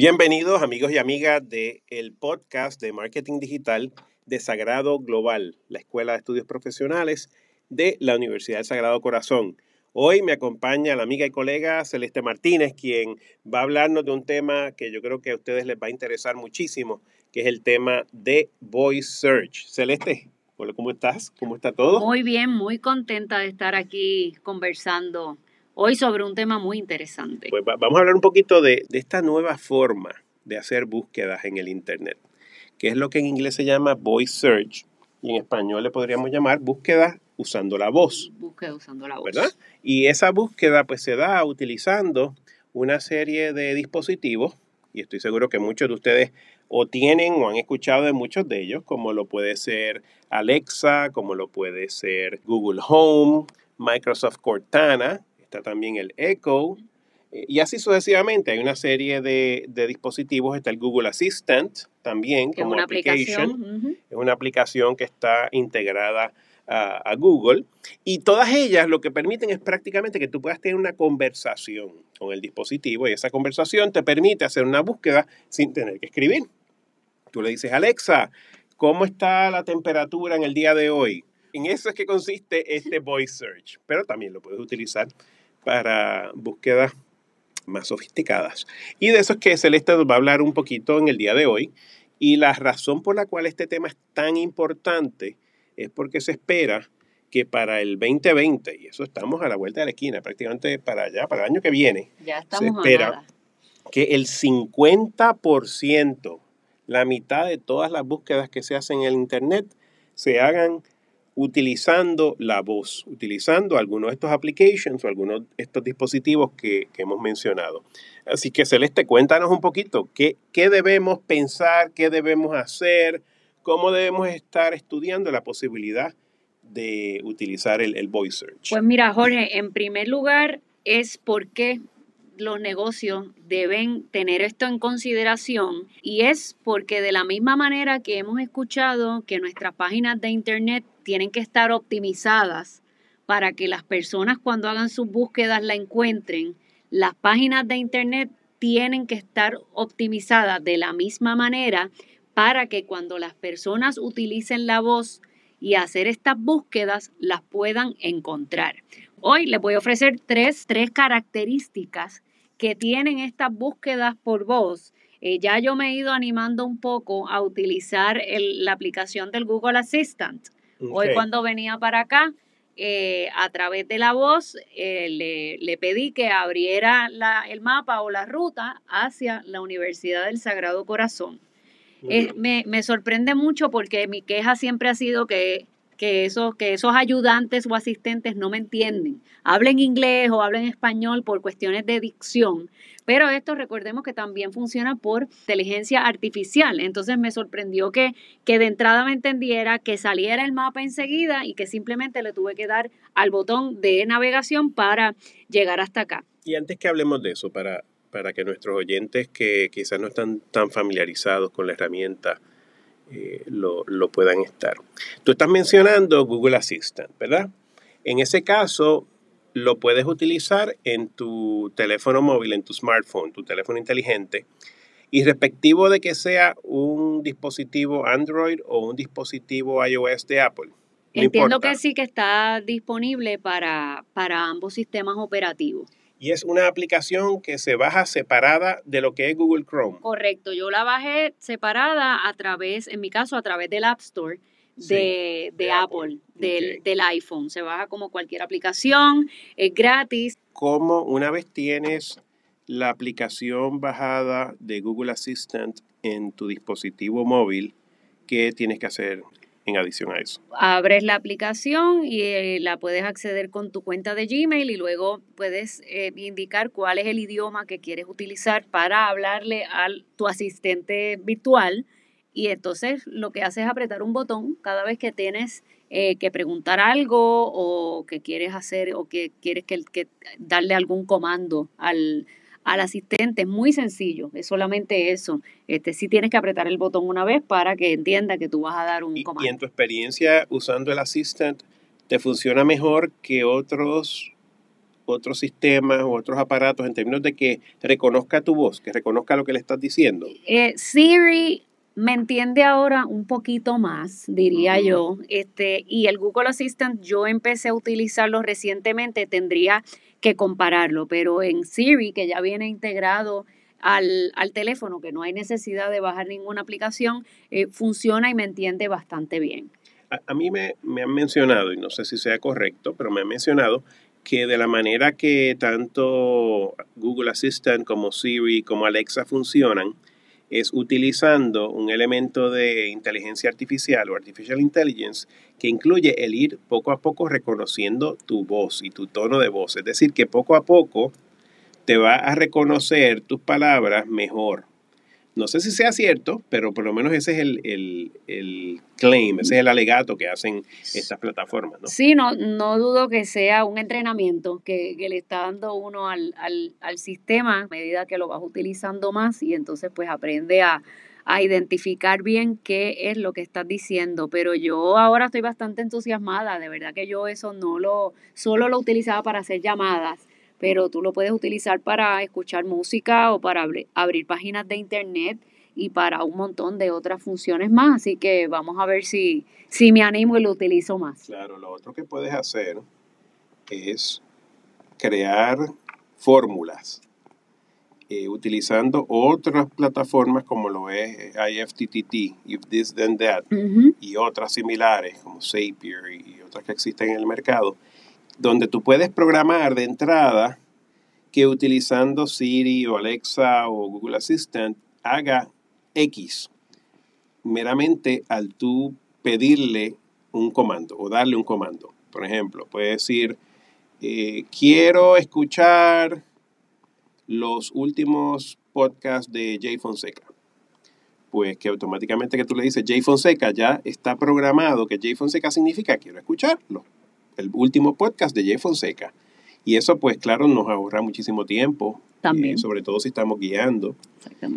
Bienvenidos amigos y amigas del el podcast de marketing digital de Sagrado Global, la Escuela de Estudios Profesionales de la Universidad del Sagrado Corazón. Hoy me acompaña la amiga y colega Celeste Martínez, quien va a hablarnos de un tema que yo creo que a ustedes les va a interesar muchísimo, que es el tema de Voice Search. Celeste, hola, ¿cómo estás? ¿Cómo está todo? Muy bien, muy contenta de estar aquí conversando hoy sobre un tema muy interesante. Pues vamos a hablar un poquito de, de esta nueva forma de hacer búsquedas en el Internet, que es lo que en inglés se llama Voice Search y en español le podríamos llamar búsqueda usando la voz. Búsqueda usando la voz. ¿Verdad? Y esa búsqueda pues se da utilizando una serie de dispositivos y estoy seguro que muchos de ustedes o tienen o han escuchado de muchos de ellos, como lo puede ser Alexa, como lo puede ser Google Home, Microsoft Cortana, está también el Echo, y así sucesivamente. Hay una serie de, dispositivos, está el Google Assistant también como una aplicación. Es una aplicación que está integrada a, Google. Y todas ellas lo que permiten es prácticamente que tú puedas tener una conversación con el dispositivo y esa conversación te permite hacer una búsqueda sin tener que escribir. Tú le dices, Alexa, ¿cómo está la temperatura en el día de hoy? En eso es que consiste este voice search, pero también lo puedes utilizar para búsquedas más sofisticadas. Y de eso es que Celeste nos va a hablar un poquito en el día de hoy. Y la razón por la cual este tema es tan importante es porque se espera que para el 2020, y eso estamos a la vuelta de la esquina, prácticamente para allá, para el año que viene, ya se espera que el 50%, la mitad de todas las búsquedas que se hacen en el Internet, se hagan utilizando la voz, utilizando algunos de estos applications o algunos de estos dispositivos que, hemos mencionado. Así que Celeste, cuéntanos un poquito qué, qué debemos pensar, qué debemos hacer, cómo debemos estar estudiando la posibilidad de utilizar el, el voice search. Pues mira, Jorge, en primer lugar es porque los negocios deben tener esto en consideración y es porque de la misma manera que hemos escuchado que nuestras páginas de internet tienen que estar optimizadas para que las personas cuando hagan sus búsquedas la encuentren, las páginas de internet tienen que estar optimizadas de la misma manera para que cuando las personas utilicen la voz y hacer estas búsquedas las puedan encontrar. Hoy les voy a ofrecer tres, tres características que tienen estas búsquedas por voz. Eh, ya yo me he ido animando un poco a utilizar la aplicación del Google Assistant. Hoy cuando venía para acá, eh, a través de la voz, eh, le, pedí que abriera el mapa o la ruta hacia la Universidad del Sagrado Corazón. me, me, sorprende mucho porque mi queja siempre ha sido que que esos, que esos ayudantes o asistentes no me entienden. Hablen inglés o hablen español por cuestiones de dicción. Pero esto recordemos que también funciona por inteligencia artificial. Entonces me sorprendió que, que de entrada me entendiera, que saliera el mapa enseguida y que simplemente le tuve que dar al botón de navegación para llegar hasta acá. Y antes que hablemos de eso, para, para que nuestros oyentes que quizás no están tan familiarizados con la herramienta, eh, lo, puedan estar. Tú estás mencionando Google Assistant, ¿verdad? En ese caso, lo puedes utilizar en tu teléfono móvil, en tu smartphone, tu teléfono inteligente, y respectivo de que sea un dispositivo Android o un dispositivo iOS de Apple. Entiendo que sí que está disponible para, para ambos sistemas operativos y es una aplicación que se baja separada de lo que es Google Chrome. Correcto, yo la bajé separada a través, en mi caso, a través del App Store de, Apple, Del, del, iPhone. Se baja como cualquier aplicación, es gratis. Como una vez tienes la aplicación bajada de Google Assistant en tu dispositivo móvil, ¿qué tienes que hacer? Adición a eso. Abres la aplicación y eh, la puedes acceder con tu cuenta de Gmail y luego puedes eh, indicar cuál es el idioma que quieres utilizar para hablarle a tu asistente virtual. Y entonces lo que haces es apretar un botón cada vez que tienes eh, que preguntar algo o que quieres hacer o que quieres que, que darle algún comando al, al asistente. Es muy sencillo, es solamente eso. Este, sí tienes que apretar el botón una vez para que entienda que tú vas a dar un comando. Y en tu experiencia usando el assistant, ¿te funciona mejor que otros otros sistemas u otros aparatos en términos de que reconozca tu voz, que reconozca lo que le estás diciendo? Eh, Siri me entiende ahora un poquito más, diría yo. Este, y el Google Assistant yo empecé a utilizarlo recientemente, tendría que compararlo, pero en Siri, que ya viene integrado al, teléfono, que no hay necesidad de bajar ninguna aplicación, eh, funciona y me entiende bastante bien. A, mí me, me, han mencionado, y no sé si sea correcto, pero me han mencionado que de la manera que tanto Google Assistant como Siri como Alexa funcionan, es utilizando un elemento de inteligencia artificial o artificial intelligence que incluye el ir poco a poco reconociendo tu voz y tu tono de voz. Es decir, que poco a poco te va a reconocer tus palabras mejor. No sé si sea cierto, pero por lo menos ese es el, claim, ese es el alegato que hacen estas plataformas. ¿no? Sí, no, no dudo que sea un entrenamiento que, le está dando uno al, sistema a medida que lo vas utilizando más y entonces pues aprende a, a identificar bien qué es lo que estás diciendo, pero yo ahora estoy bastante entusiasmada, de verdad que yo eso no lo, solo lo utilizaba para hacer llamadas pero tú lo puedes utilizar para escuchar música o para abrir páginas de internet y para un montón de otras funciones más. Así que vamos a ver si, si me animo y lo utilizo más. Claro, lo otro que puedes hacer es crear fórmulas eh, utilizando otras plataformas como lo es IFTTT, If This Then That, y otras similares como Zapier y otras que existen en el mercado donde tú puedes programar de entrada que utilizando Siri o Alexa o Google Assistant haga X meramente al tú pedirle un comando o darle un comando. Por ejemplo, puede decir, eh, quiero escuchar los últimos podcasts de Jay Fonseca. Pues que automáticamente que tú le dices Jay Fonseca ya está programado que Jay Fonseca significa quiero escucharlo el último podcast de Jeff Fonseca. Y eso, pues claro, nos ahorra muchísimo tiempo. También. Eh, sobre todo si estamos guiando.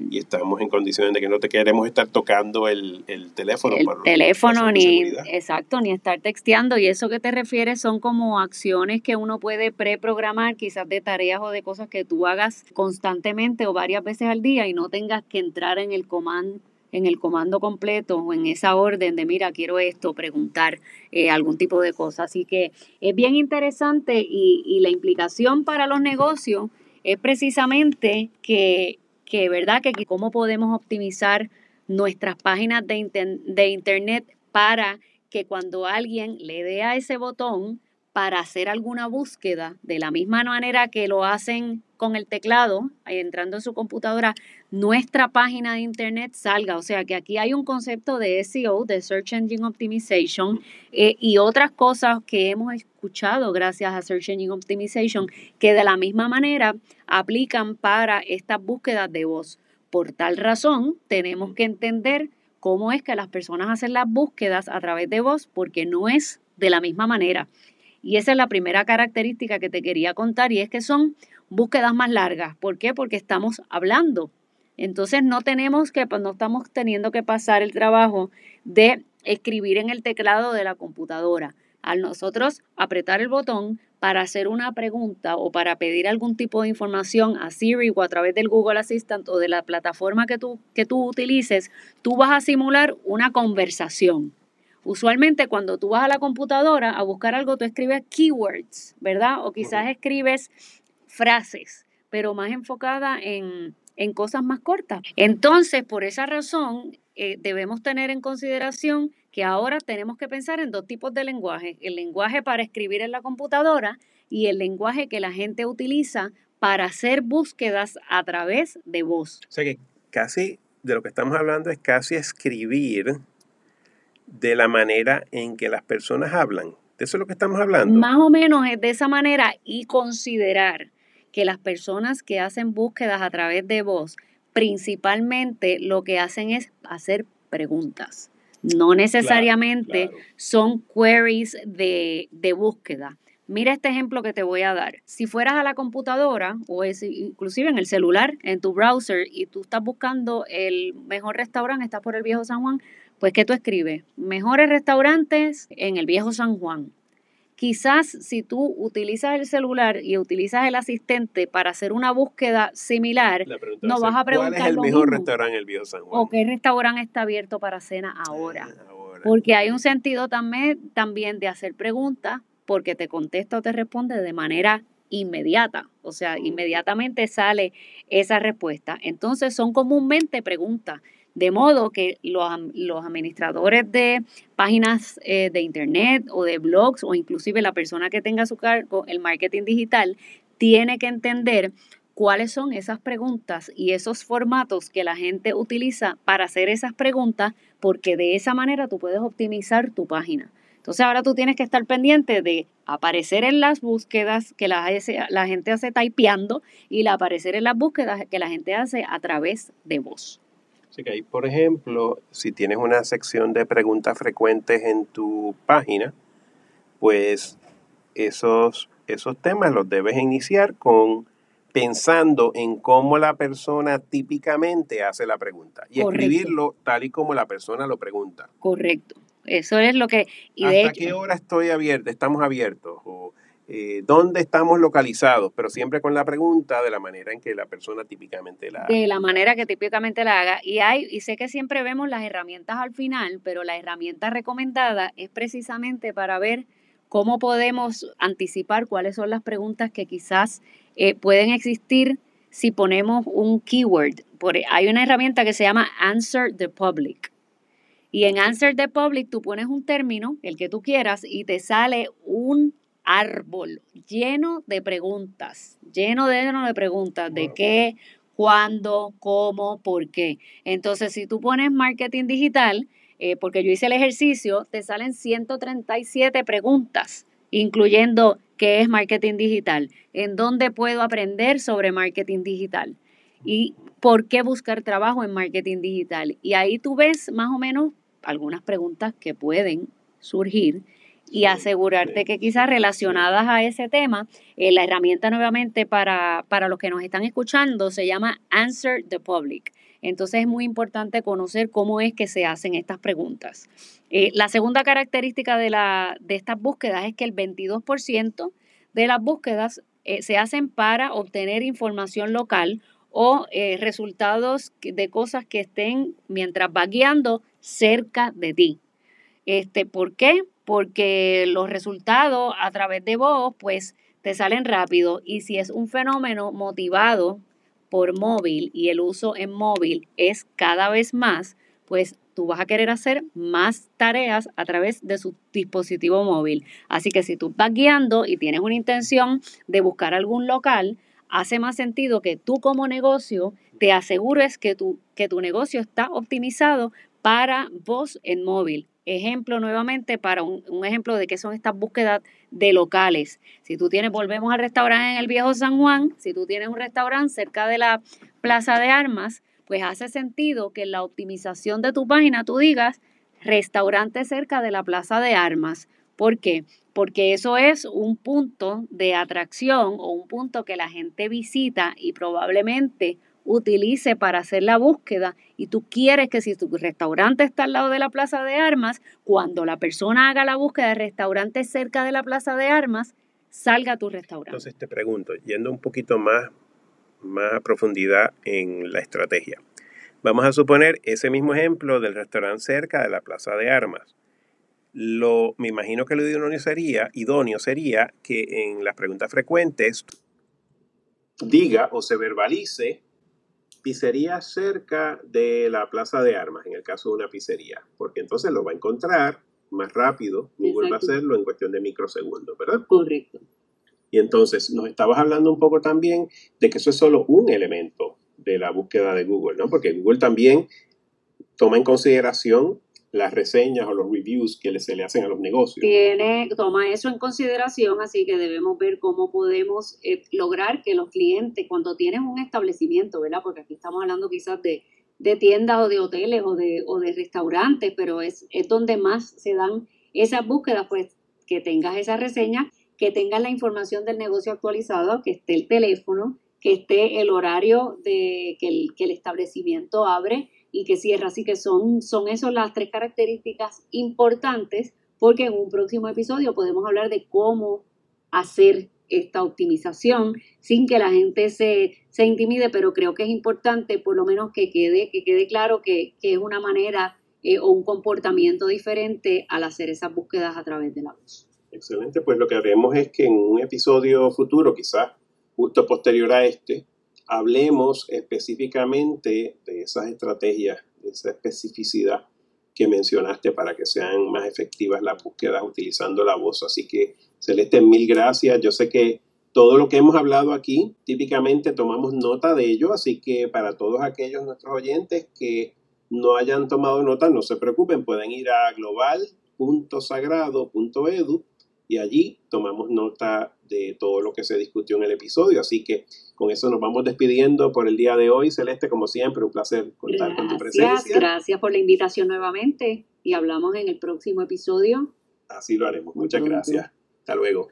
Y estamos en condiciones de que no te queremos estar tocando el, teléfono. El teléfono, ni, exacto, ni estar texteando. Y eso que te refieres son como acciones que uno puede preprogramar, quizás de tareas o de cosas que tú hagas constantemente o varias veces al día y no tengas que entrar en el comando en el comando completo o en esa orden de, mira, quiero esto, preguntar eh, algún tipo de cosa. Así que es bien interesante y, la implicación para los negocios es precisamente que, que ¿verdad? Que, cómo podemos optimizar nuestras páginas de, de internet para que cuando alguien le dé a ese botón, para hacer alguna búsqueda, de la misma manera que lo hacen con el teclado, entrando en su computadora, nuestra página de internet salga. O sea que aquí hay un concepto de SEO, de Search Engine Optimization, eh, y otras cosas que hemos escuchado gracias a Search Engine Optimization, que de la misma manera aplican para estas búsquedas de voz. Por tal razón, tenemos que entender cómo es que las personas hacen las búsquedas a través de voz, porque no es de la misma manera. Y esa es la primera característica que te quería contar y es que son búsquedas más largas. ¿Por qué? Porque estamos hablando. Entonces no tenemos que, pues, no estamos teniendo que pasar el trabajo de escribir en el teclado de la computadora. Al nosotros apretar el botón para hacer una pregunta o para pedir algún tipo de información a Siri o a través del Google Assistant o de la plataforma que tú, que tú utilices, tú vas a simular una conversación. Usualmente cuando tú vas a la computadora a buscar algo, tú escribes keywords, ¿verdad? O quizás escribes frases, pero más enfocada en, cosas más cortas. Entonces, por esa razón, eh, debemos tener en consideración que ahora tenemos que pensar en dos tipos de lenguaje. El lenguaje para escribir en la computadora y el lenguaje que la gente utiliza para hacer búsquedas a través de voz. O sea que casi de lo que estamos hablando es casi escribir de la manera en que las personas hablan. De eso es lo que estamos hablando. Más o menos es de esa manera y considerar que las personas que hacen búsquedas a través de voz, principalmente lo que hacen es hacer preguntas. No necesariamente son queries de, de búsqueda. Mira este ejemplo que te voy a dar. Si fueras a la computadora o es inclusive en el celular, en tu browser, y tú estás buscando el mejor restaurante, estás por el viejo San Juan, pues ¿qué tú escribes? Mejores restaurantes en el viejo San Juan. quizás si tú utilizas el celular y utilizas el asistente para hacer una búsqueda similar, no vas a preguntar ¿Cuál es el mejor restaurante en el Viejo San Juan? O qué restaurante está abierto para cena ahora. Porque hay un sentido también, también de hacer preguntas porque te contesta o te responde de manera inmediata, o sea, inmediatamente sale esa respuesta. Entonces son comúnmente preguntas, de modo que los, los administradores de páginas eh, de internet o de blogs o inclusive la persona que tenga a su cargo el marketing digital tiene que entender cuáles son esas preguntas y esos formatos que la gente utiliza para hacer esas preguntas, porque de esa manera tú puedes optimizar tu página. Entonces ahora tú tienes que estar pendiente de aparecer en las búsquedas que la, la gente hace typeando y la aparecer en las búsquedas que la gente hace a través de voz. Así que ahí, por ejemplo, si tienes una sección de preguntas frecuentes en tu página, pues esos, esos temas los debes iniciar con pensando en cómo la persona típicamente hace la pregunta y escribirlo tal y como la persona lo pregunta. Correcto. Eso es lo que... Y ¿Hasta qué hora estoy abierto? Estamos abiertos. O, eh, ¿Dónde estamos localizados? Pero siempre con la pregunta de la manera en que la persona típicamente la haga. De la manera que típicamente la haga. Y, hay, y sé que siempre vemos las herramientas al final, pero la herramienta recomendada es precisamente para ver cómo podemos anticipar cuáles son las preguntas que quizás eh, pueden existir si ponemos un keyword. Por, hay una herramienta que se llama Answer the Public. Y en Answer the Public tú pones un término, el que tú quieras, y te sale un árbol lleno de preguntas, lleno de, lleno de preguntas de qué, cuándo, cómo, por qué. Entonces, si tú pones marketing digital, eh, porque yo hice el ejercicio, te salen 137 preguntas, incluyendo qué es marketing digital, en dónde puedo aprender sobre marketing digital y por qué buscar trabajo en marketing digital. Y ahí tú ves más o menos algunas preguntas que pueden surgir y asegurarte que quizás relacionadas a ese tema, eh, la herramienta nuevamente para, para los que nos están escuchando se llama Answer the Public. Entonces es muy importante conocer cómo es que se hacen estas preguntas. Eh, la segunda característica de, la, de estas búsquedas es que el 22% de las búsquedas eh, se hacen para obtener información local o resultados de cosas que estén mientras va guiando cerca de ti. Este, ¿Por qué? Porque los resultados a través de voz, pues te salen rápido y si es un fenómeno motivado por móvil y el uso en móvil es cada vez más, pues tú vas a querer hacer más tareas a través de su dispositivo móvil. Así que si tú vas guiando y tienes una intención de buscar algún local, hace más sentido que tú como negocio te asegures que tu, que tu negocio está optimizado para voz en móvil. Ejemplo nuevamente para un, ejemplo de qué son estas búsquedas de locales. Si tú tienes, volvemos al restaurante en el viejo San Juan, si tú tienes un restaurante cerca de la Plaza de Armas, pues hace sentido que en la optimización de tu página tú digas restaurante cerca de la Plaza de Armas. ¿Por qué? Porque eso es un punto de atracción o un punto que la gente visita y probablemente utilice para hacer la búsqueda y tú quieres que si tu restaurante está al lado de la plaza de armas, cuando la persona haga la búsqueda de restaurante cerca de la plaza de armas, salga a tu restaurante. Entonces te pregunto, yendo un poquito más, más a profundidad en la estrategia. Vamos a suponer ese mismo ejemplo del restaurante cerca de la plaza de armas. Lo, me imagino que lo idóneo sería, idóneo sería que en las preguntas frecuentes diga o se verbalice pizzería cerca de la plaza de armas, en el caso de una pizzería, porque entonces lo va a encontrar más rápido, Google va a hacerlo en cuestión de microsegundos, ¿verdad? Correcto. Y entonces nos estabas hablando un poco también de que eso es solo un elemento de la búsqueda de Google, ¿no? Porque Google también toma en consideración las reseñas o los reviews que se le hacen a los negocios. Tiene, toma eso en consideración, así que debemos ver cómo podemos eh, lograr que los clientes, cuando tienen un establecimiento, ¿verdad? Porque aquí estamos hablando quizás de, de tiendas o de hoteles o de, o de restaurantes, pero es, es donde más se dan esas búsquedas, pues que tengas esa reseña, que tengas la información del negocio actualizado, que esté el teléfono, que esté el horario de que el, que el establecimiento abre, y que cierra. Así que son, son esas las tres características importantes porque en un próximo episodio podemos hablar de cómo hacer esta optimización sin que la gente se, se intimide, pero creo que es importante por lo menos que quede, que quede claro que, que es una manera eh, o un comportamiento diferente al hacer esas búsquedas a través de la voz. Excelente, pues lo que haremos es que en un episodio futuro, quizás justo posterior a este, hablemos específicamente de esas estrategias, de esa especificidad que mencionaste para que sean más efectivas las búsquedas utilizando la voz. Así que, Celeste, mil gracias. Yo sé que todo lo que hemos hablado aquí, típicamente tomamos nota de ello, así que para todos aquellos nuestros oyentes que no hayan tomado nota, no se preocupen, pueden ir a global.sagrado.edu y allí tomamos nota de todo lo que se discutió en el episodio. Así que con eso nos vamos despidiendo por el día de hoy. Celeste, como siempre, un placer contar con tu presencia. Gracias por la invitación nuevamente y hablamos en el próximo episodio. Así lo haremos. Muchas gracias. Hasta luego.